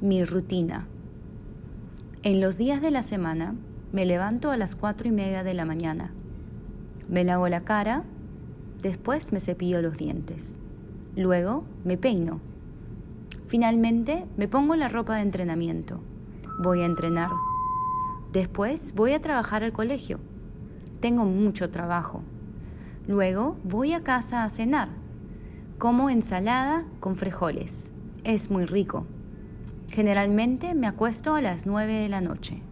Mi rutina. En los días de la semana me levanto a las cuatro y media de la mañana. Me lavo la cara, después me cepillo los dientes. Luego me peino. Finalmente me pongo la ropa de entrenamiento. Voy a entrenar. Después voy a trabajar al colegio. Tengo mucho trabajo. Luego voy a casa a cenar. Como ensalada con frijoles. Es muy rico. Generalmente me acuesto a las 9 de la noche.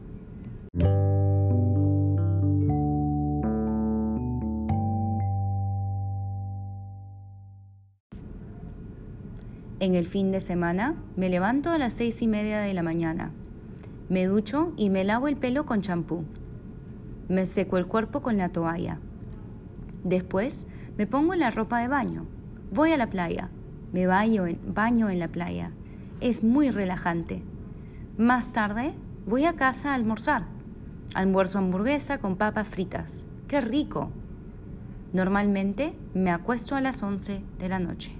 En el fin de semana me levanto a las seis y media de la mañana. Me ducho y me lavo el pelo con champú. Me seco el cuerpo con la toalla. Después me pongo la ropa de baño. Voy a la playa. Me baño en, baño en la playa. Es muy relajante. Más tarde voy a casa a almorzar. Almuerzo hamburguesa con papas fritas. ¡Qué rico! Normalmente me acuesto a las 11 de la noche.